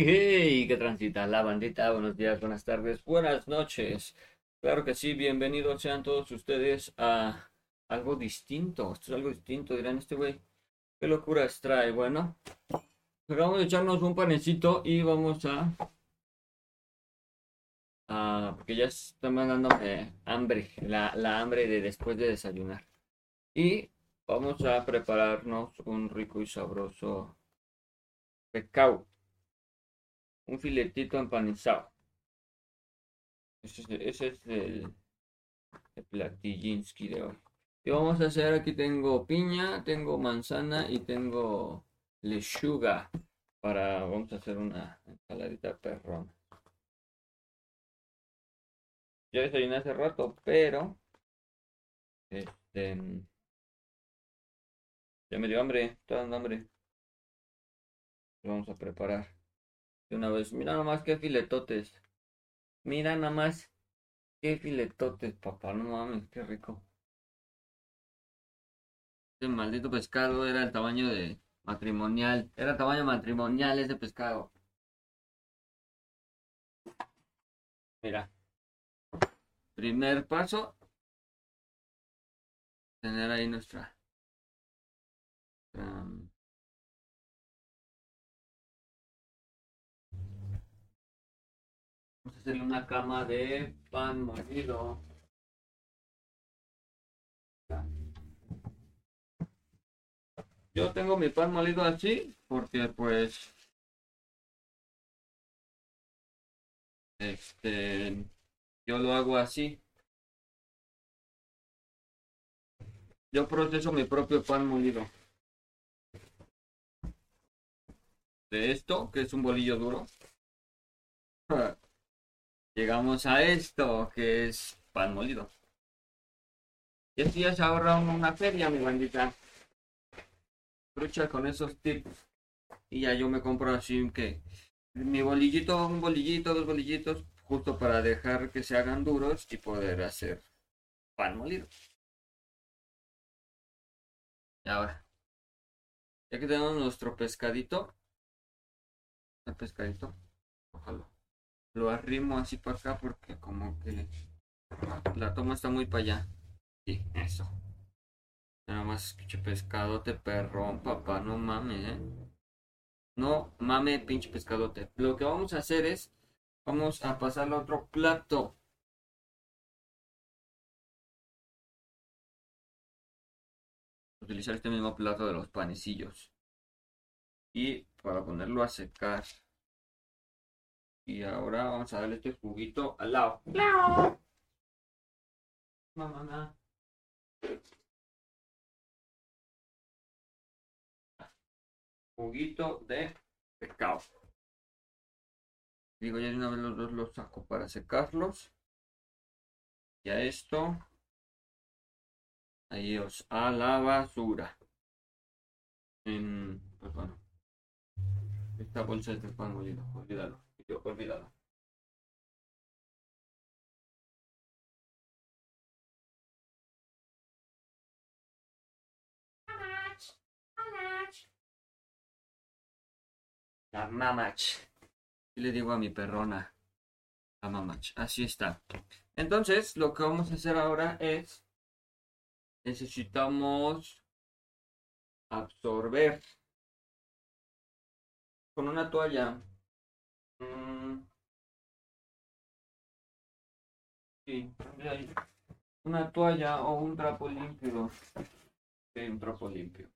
Hey, qué transita la bandita. Buenos días, buenas tardes, buenas noches. Claro que sí, bienvenidos sean todos ustedes a algo distinto. Esto es algo distinto, dirán este güey. ¿Qué locuras trae? Bueno, acabamos de echarnos un panecito y vamos a. a porque ya está mandándome hambre, la, la hambre de después de desayunar. Y vamos a prepararnos un rico y sabroso pescado un filetito empanizado. Ese es, es el, el de hoy. ¿Qué vamos a hacer? Aquí tengo piña, tengo manzana y tengo lechuga. Para, vamos a hacer una ensaladita perrona. Ya desayuné hace rato, pero este ya me dio hambre, está dando hambre. Lo vamos a preparar de una vez. Mira nomás qué filetotes. Mira nomás qué filetotes, papá. No mames, qué rico. Ese maldito pescado era el tamaño de matrimonial. Era tamaño matrimonial ese pescado. Mira. Primer paso. Tener ahí nuestra. nuestra hacerle una cama de pan molido. Yo tengo mi pan molido así porque pues este yo lo hago así. Yo proceso mi propio pan molido. De esto, que es un bolillo duro. Llegamos a esto, que es pan molido. Y así ya se ahorra una feria, mi bandita. Trucha con esos tips. Y ya yo me compro así que mi bolillito, un bolillito, dos bolillitos, justo para dejar que se hagan duros y poder hacer pan molido. Y ahora, ya que tenemos nuestro pescadito, el pescadito, ojalá lo arrimo así para acá porque como que la toma está muy para allá. Sí, eso. Nada más pinche pescadote perrón, papá, no mames, ¿eh? No mames, pinche pescadote. Lo que vamos a hacer es, vamos a pasarle a otro plato. Utilizar este mismo plato de los panecillos. Y para ponerlo a secar. Y ahora vamos a darle este juguito al lado. Mamá. Juguito de pescado. Digo, ya de una vez los dos los saco para secarlos. Ya esto. Os a la basura. En, pues bueno. Esta bolsa es de pan molido, olvídalo yo olvidado. La mamach. Y le digo a mi perrona. La mamach. Así está. Entonces, lo que vamos a hacer ahora es. Necesitamos absorber con una toalla. Sí, una toalla o un trapo limpio. Un trapo limpio.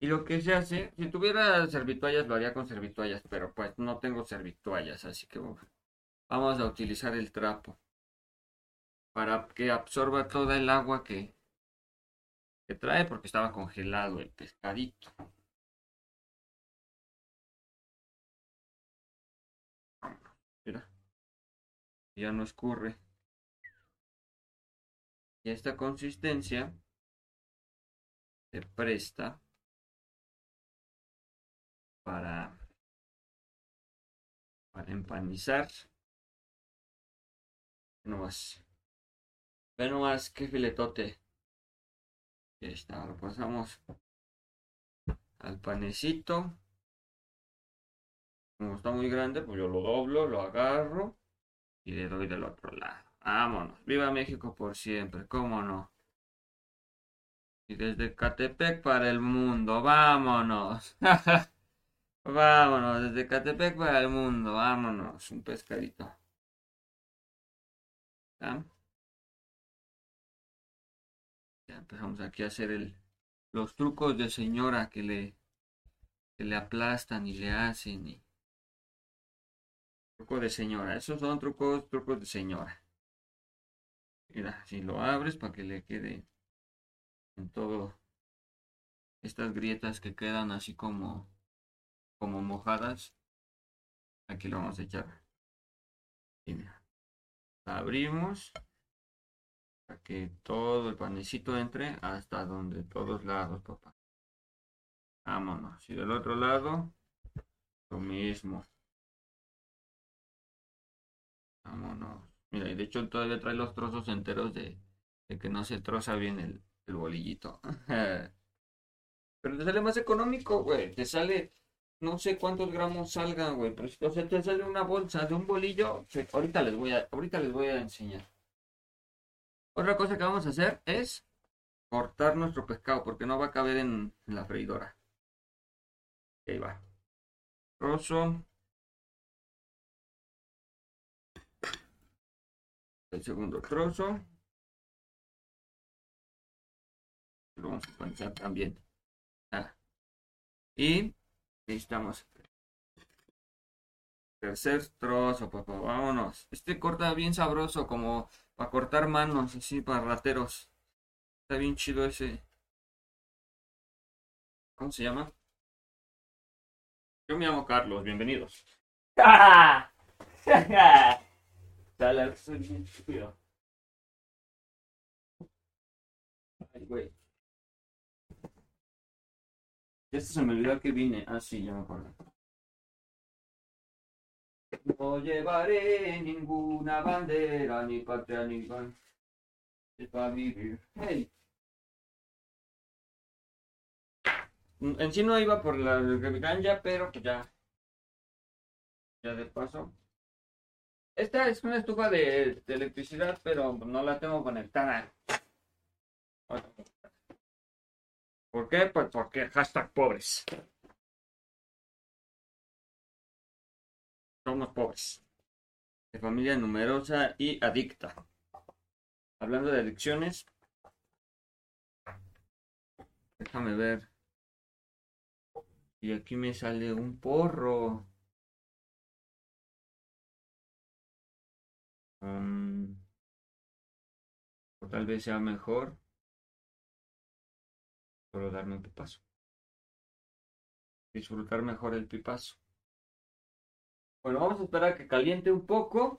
Y lo que se hace, si tuviera servituallas lo haría con servituallas, pero pues no tengo servituallas, así que vamos a utilizar el trapo para que absorba toda el agua que, que trae porque estaba congelado el pescadito. Mira. Ya no escurre. Y esta consistencia se presta para, para empanizar. No más. Ve nomás qué filetote. Ya está, lo pasamos al panecito. Como está muy grande, pues yo lo doblo, lo agarro y le doy del otro lado. Vámonos. Viva México por siempre, cómo no. Y desde Catepec para el mundo, vámonos. vámonos, desde Catepec para el mundo, vámonos. Un pescadito. ¿Ya? Ya empezamos aquí a hacer el, los trucos de señora que le, que le aplastan y le hacen. Y... Truco de señora, esos son trucos, trucos de señora. Mira, si lo abres para que le quede en todo estas grietas que quedan así como como mojadas aquí lo vamos a echar. Mira, abrimos para que todo el panecito entre hasta donde todos lados papá. Vámonos. Y del otro lado lo mismo vámonos mira y de hecho todavía trae los trozos enteros de, de que no se troza bien el, el bolillito. Pero te sale más económico, güey. Te sale, no sé cuántos gramos salgan, güey. Pero si o sea, te sale una bolsa de un bolillo. ahorita les voy a, ahorita les voy a enseñar. Otra cosa que vamos a hacer es cortar nuestro pescado porque no va a caber en, en la freidora. Ahí va. Trozo. Segundo trozo. lo vamos a poner también. Ah. Y necesitamos tercer trozo, papá. Vámonos. Este corta bien sabroso, como para cortar manos, así para rateros. Está bien chido ese. ¿Cómo se llama? Yo me llamo Carlos, bienvenidos. Dale, soy bien estúpido. Ay, güey. Esto se me olvidó que vine. Ah, sí, ya me acuerdo. No llevaré ninguna bandera, ni patria, ni pan. para vivir. Hey. En sí no iba por la ganja, pero pues ya. Ya de paso. Esta es una estufa de, electricidad, pero no la tengo conectada. ¿Por qué? Pues porque hashtag pobres. Somos pobres. De familia numerosa y adicta. Hablando de adicciones. Déjame ver. Y aquí me sale un porro. O tal vez sea mejor solo darme un pipazo. Disfrutar mejor el pipazo. Bueno, vamos a esperar que caliente un poco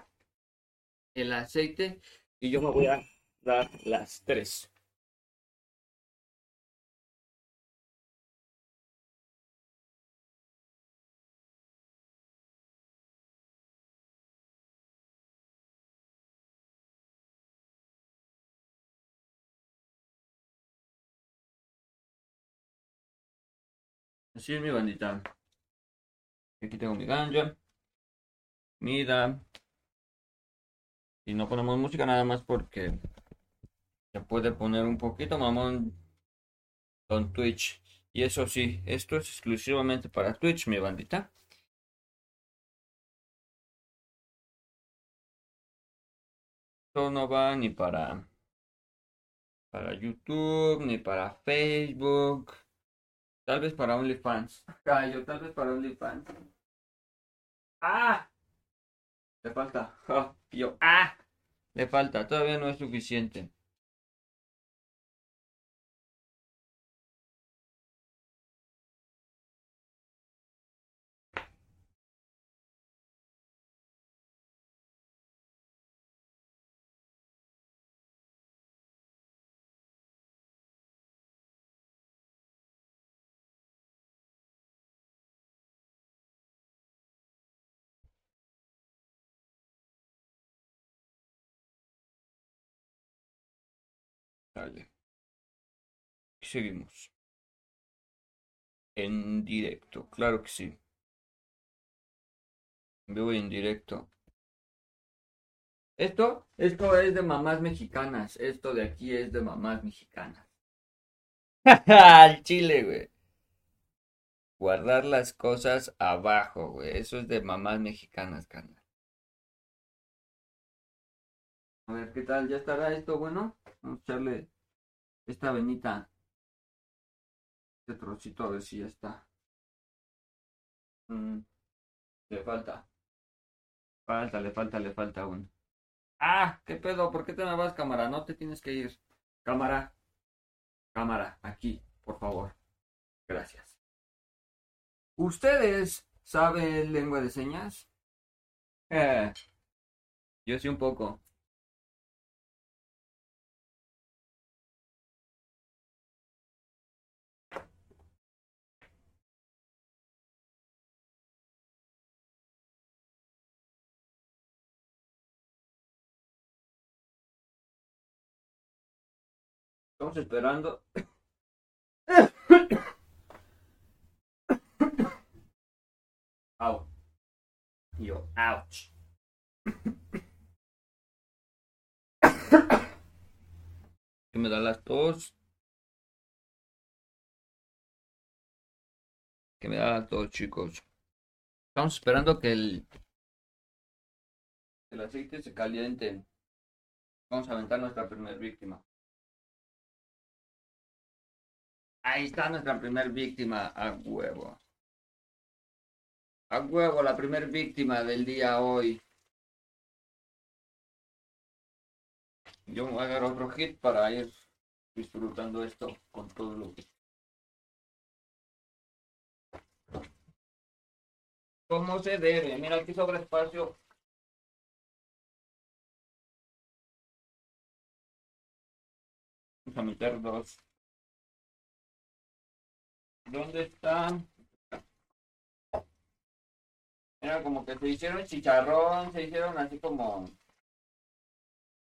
el aceite y yo me voy a dar las tres. Así es mi bandita. Aquí tengo mi ganja. Mida. Y no ponemos música nada más porque se puede poner un poquito mamón con Twitch. Y eso sí, esto es exclusivamente para Twitch, mi bandita. Esto no va ni para para YouTube, ni para Facebook. Tal vez para OnlyFans. Callo, tal vez para OnlyFans. ¡Ah! Le falta. yo, ¡ah! Le falta, todavía no es suficiente. Dale. Seguimos. En directo, claro que sí. Vivo en directo. Esto, esto es de mamás mexicanas. Esto de aquí es de mamás mexicanas. Al chile, güey. Guardar las cosas abajo, güey. Eso es de mamás mexicanas, carnal. A ver, ¿qué tal? ¿Ya estará esto bueno? Vamos a echarle esta venita. Este trocito a ver si ya está. Mm, le falta. Falta, le falta, le falta uno. Ah, ¿qué pedo? ¿Por qué te me vas, cámara? No te tienes que ir. Cámara. Cámara, aquí, por favor. Gracias. ¿Ustedes saben lengua de señas? Eh, yo sí un poco. Estamos esperando. Au. Yo, ouch. Que me da las tos. Que me da la tos, chicos. Estamos esperando que el, el aceite se caliente. Vamos a aventar nuestra primera víctima. Ahí está nuestra primera víctima a huevo. A huevo, la primera víctima del día hoy. Yo me voy a agarrar otro hit para ir disfrutando esto con todo lo que. ¿Cómo se debe? Mira, aquí sobra espacio. Vamos a meter dos. ¿Dónde están? Era como que se hicieron chicharrón, se hicieron así como.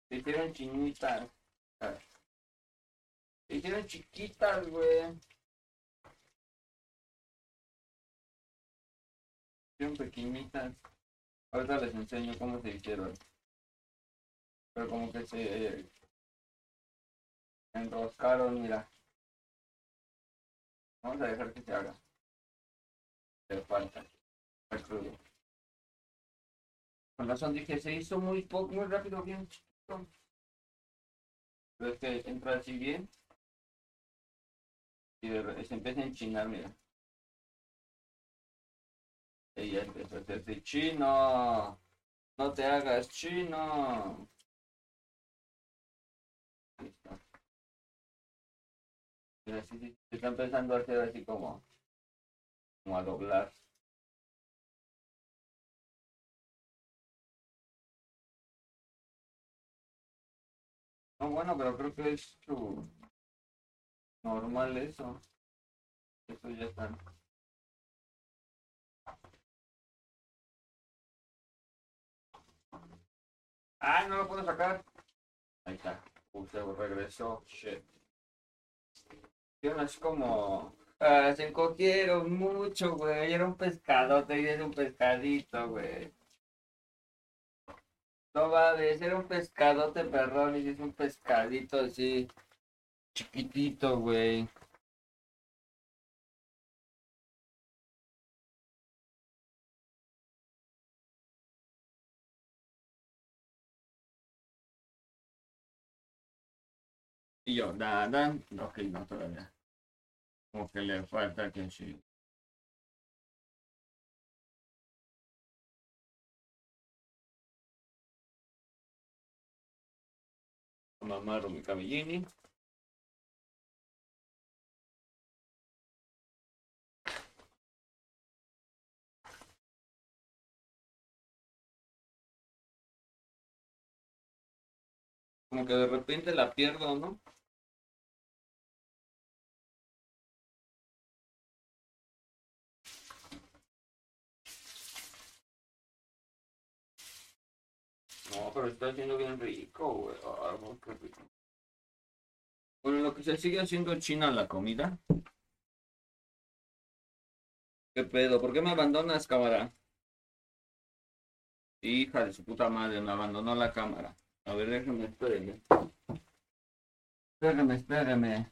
Se hicieron chinitas. Se hicieron chiquitas, güey. Se hicieron pequeñitas. Ahorita les enseño cómo se hicieron. Pero como que se enroscaron, mira. Vamos a dejar que se haga. Le falta. Está crudo. Con razón dije, se hizo muy poco, muy rápido, bien chiquito. Pero es que entra así bien. Y se empieza a enchinar, mira. Ya empezó a hacerse chino. No te hagas chino. Está empezando a hacer así como, como a doblar. No, bueno, pero creo que es su normal eso. Eso ya está. Ah, no lo puedo sacar. Ahí está. Uy, se regresó. Shit. Así como. Ah, se encogieron mucho, güey. Era un pescadote y era un pescadito, güey. No va de ser un pescadote, perdón, y es un pescadito así. Chiquitito, güey. Y yo, nada, ok, no todavía. Como que le falta que sí. Amarro mi camellini. Como que de repente la pierdo, ¿no? No, pero está haciendo bien rico, güey. Ah, güey, qué rico. Bueno, lo que se sigue haciendo china la comida. ¿Qué pedo? ¿Por qué me abandonas, cámara? Hija de su puta madre, me abandonó la cámara. A ver, déjame, espérenme. Espérame, espérame.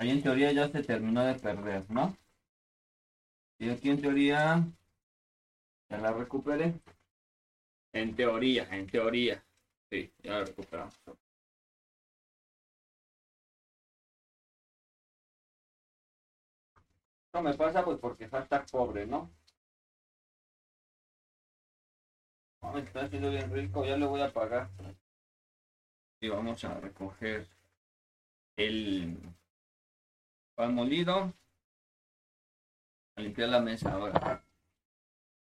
Ahí en teoría ya se terminó de perder, ¿no? Y aquí en teoría ya la recuperé. En teoría, en teoría. Sí, ya la recuperamos. Esto me pasa pues porque falta pobre, ¿no? Me está haciendo bien rico, ya le voy a pagar. Y vamos a recoger el pan molido. A limpiar la mesa ahora.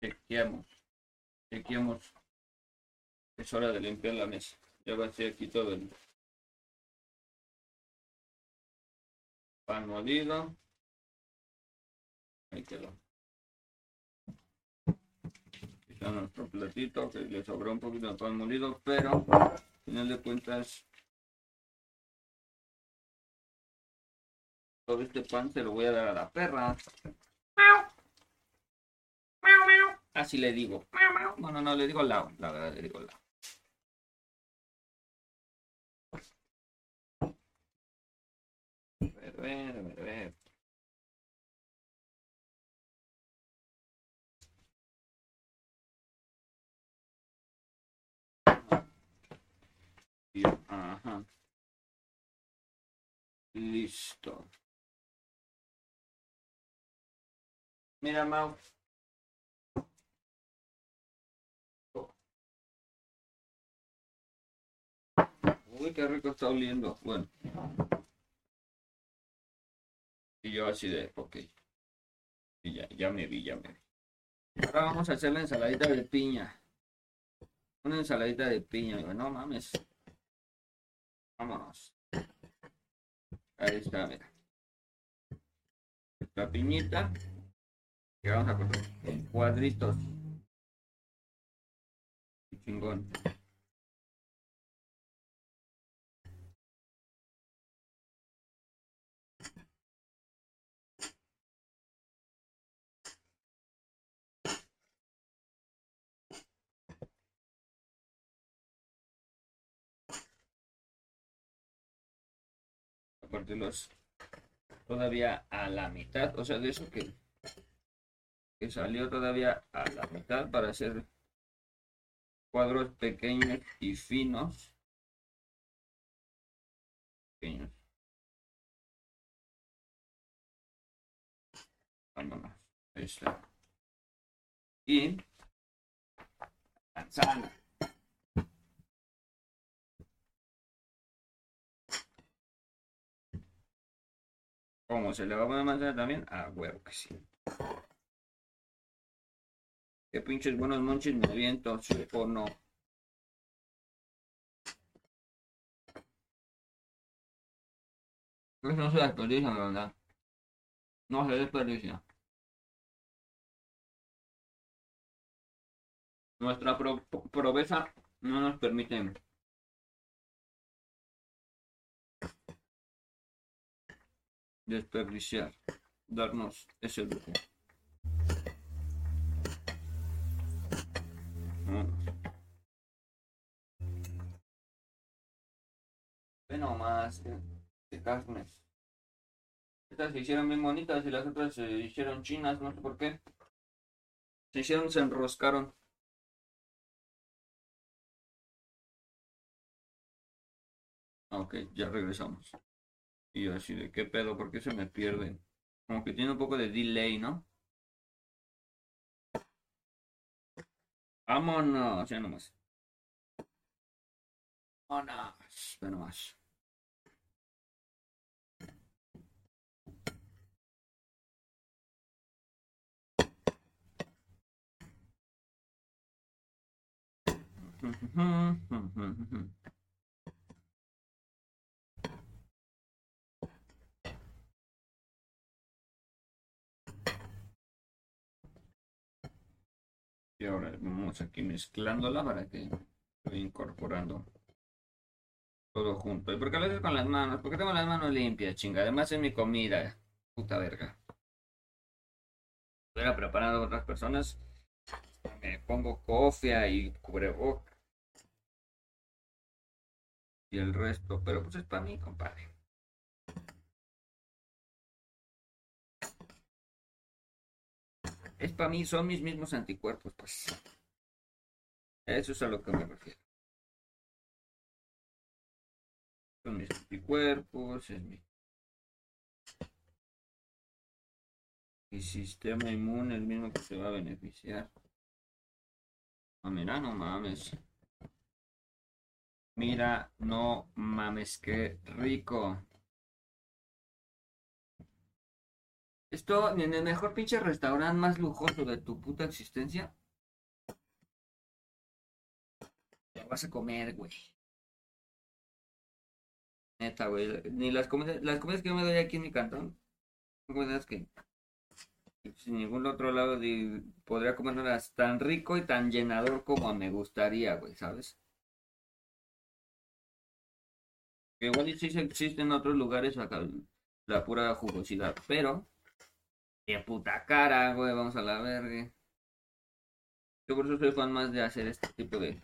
Chequeamos. Chequeamos. Es hora de limpiar la mesa. Ya va a ser aquí todo el pan molido. Ahí quedó. Está nuestro platito que le sobró un poquito de pan molido, pero al final de cuentas todo este pan se lo voy a dar a la perra. Así le digo. Bueno, no, le digo lao. La verdad, le digo lao. A ver, a ver, a ver, a ver. Ajá. Listo. Mira, Mau. Uy, qué rico está oliendo. Bueno. Y yo así de, ok. Y ya, ya me vi, ya me vi. Ahora vamos a hacer la ensaladita de piña. Una ensaladita de piña. No mames. Vámonos. Ahí está, mira. Esta piñita. Que vamos a cortar cuadritos. Chingón. partirlos todavía a la mitad, o sea, de eso que, que salió todavía a la mitad para hacer cuadros pequeños y finos. Pequeños. Vámonos. Y. ¿Cómo se le va a poner manzana también? Ah, huevo que sí. Qué pinches buenos monches me aviento, sí o no. Eso no se desperdicia, la verdad. No se desperdicia. Nuestra pro proveza no nos permite desperdiciar, darnos ese lujo. Nomás, qué, qué carnes. Estas se hicieron bien bonitas y las otras se hicieron chinas, no sé por qué. Se hicieron, se enroscaron. Ok, ya regresamos. Y yo así de qué pedo, ¿por qué se me pierden? Como que tiene un poco de delay, ¿no? Vámonos, ya nomás. Vámonos, ya nomás. Mm-hmm. Y ahora vamos aquí mezclándola para que estoy incorporando todo junto. ¿Y por qué lo haces con las manos? Porque tengo las manos limpias, chinga. Además es mi comida. Puta verga. Estoy preparando a otras personas. Me pongo cofia y cubreboca. Y el resto, pero pues es para mí, compadre. Es para mí, son mis mismos anticuerpos, pues. Eso es a lo que me refiero. Son mis anticuerpos, es mi, mi sistema inmune, el mismo que se va a beneficiar. Ah, mira, no mames. Mira, no mames, qué rico. Esto en el mejor pinche restaurante más lujoso de tu puta existencia. Te vas a comer, güey. Neta, güey. Ni las comidas, las comidas que yo me doy aquí en mi cantón. Son comidas que sin ningún otro lado de, podría comerlas tan rico y tan llenador como me gustaría, güey, ¿sabes? Igual sí existe en otros lugares acá la pura jugosidad, pero Qué puta cara, güey, vamos a la verga. Yo por eso soy fan más de hacer este tipo de,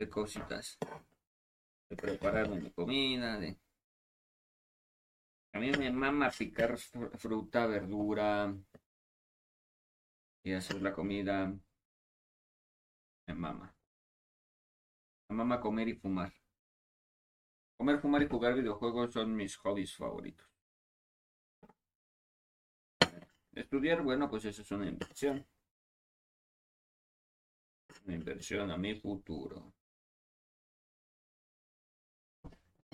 de cositas. De prepararme mi comida, de... A mí me mama picar fruta, verdura y hacer la comida. Me mama. Me mama comer y fumar. Comer, fumar y jugar videojuegos son mis hobbies favoritos. Estudiar, bueno, pues eso es una inversión. Una inversión a mi futuro.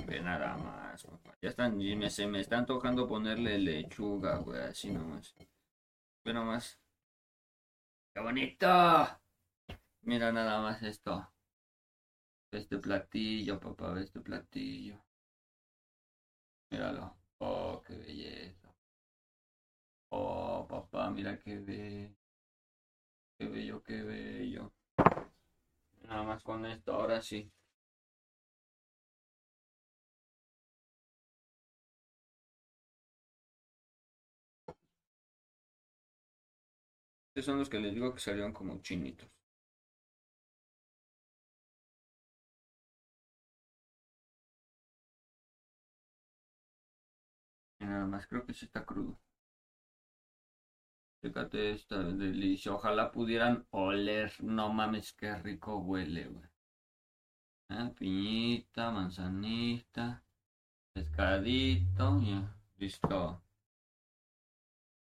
Ve nada más, papá. Ya están, me, se me están tocando ponerle lechuga, güey, así nomás. Ve nomás. ¡Qué bonito! Mira nada más esto. Este platillo, papá, este platillo. Míralo. Oh, qué belleza. Oh, papá, mira qué bello. Qué bello, qué bello. Nada más con esto, ahora sí. Estos son los que les digo que salieron como chinitos. nada más, creo que sí está crudo. Fíjate, esta delicia. Ojalá pudieran oler. No mames, qué rico huele, güey. Ah, piñita, manzanita, pescadito, ya, listo.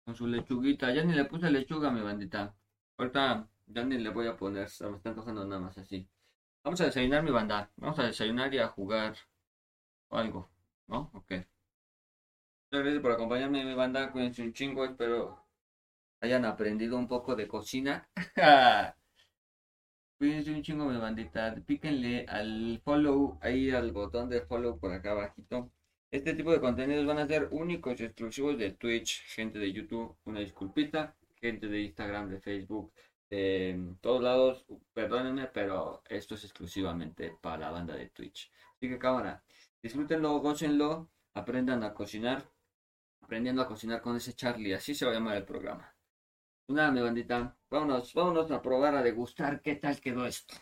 Con su lechuguita. Ya ni le puse lechuga, mi bandita. Ahorita ya ni le voy a poner. Se me están cogiendo nada más así. Vamos a desayunar, mi banda. Vamos a desayunar y a jugar algo. ¿No? Ok. Gracias por acompañarme, mi banda. Cuídense un chingo. Espero hayan aprendido un poco de cocina. Cuídense un chingo mi bandita. Píquenle al follow, ahí al botón de follow por acá abajito. Este tipo de contenidos van a ser únicos y exclusivos de Twitch, gente de YouTube, una disculpita, gente de Instagram, de Facebook, de todos lados, perdónenme, pero esto es exclusivamente para la banda de Twitch. Así que cámara, disfrútenlo, gócenlo, aprendan a cocinar, aprendiendo a cocinar con ese Charlie, así se va a llamar el programa. Nada, mi bandita. Vámonos, vámonos a probar, a degustar qué tal quedó esto.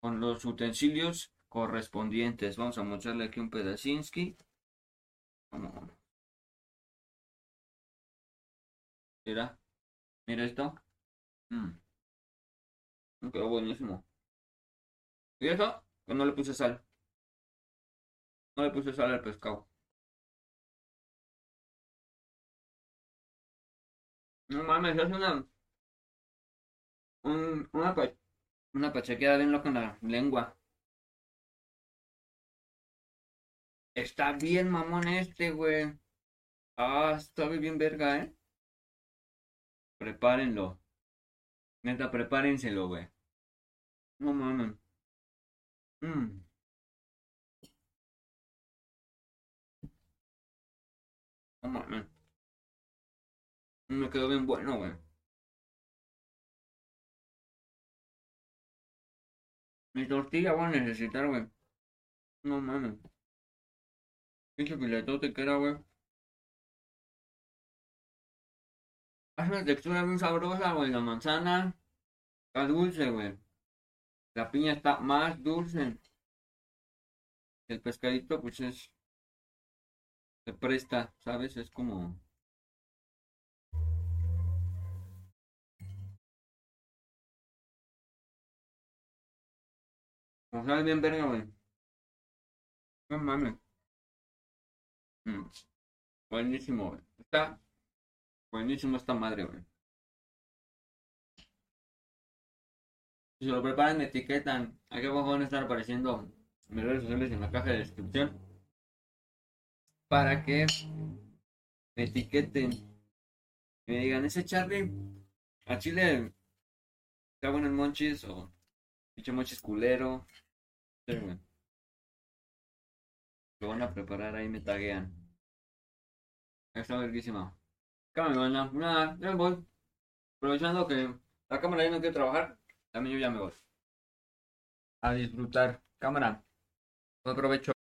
Con los utensilios correspondientes. Vamos a mostrarle aquí un pedacinski. Mira. Mira esto. Mmm. Quedó buenísimo. ¿Y eso? Que no le puse sal. No le puse sal al pescado. No mames, es una. Un, una, una pachequeada bien loca en la lengua. Está bien mamón este, güey. Ah, está bien verga, eh. Prepárenlo. Neta, prepárenselo, güey. No mames. Mmm. No mames. Me quedó bien bueno, güey. Mi tortilla voy a necesitar, güey. No mames. Pinche filetote que era, güey. Hace una textura bien sabrosa, güey. La manzana está dulce, güey. La piña está más dulce. El pescadito, pues es. Se presta, ¿sabes? Es como. O sea, bien verga, güey. No mames. Mm. Buenísimo. Está buenísimo esta madre, güey. Si lo preparan, etiquetan. Aquí abajo van a estar apareciendo mis redes sociales en la caja de descripción. Para que me etiqueten. Y me digan, ese Charlie, a Chile, está bueno en monchis o pinche monchis culero. Lo van a preparar ahí, me taguean. Está verguísima. Cámara, nada, nada, ya me voy. Aprovechando que la cámara ya no quiere trabajar, también yo ya me voy. A disfrutar. Cámara. Buen provecho.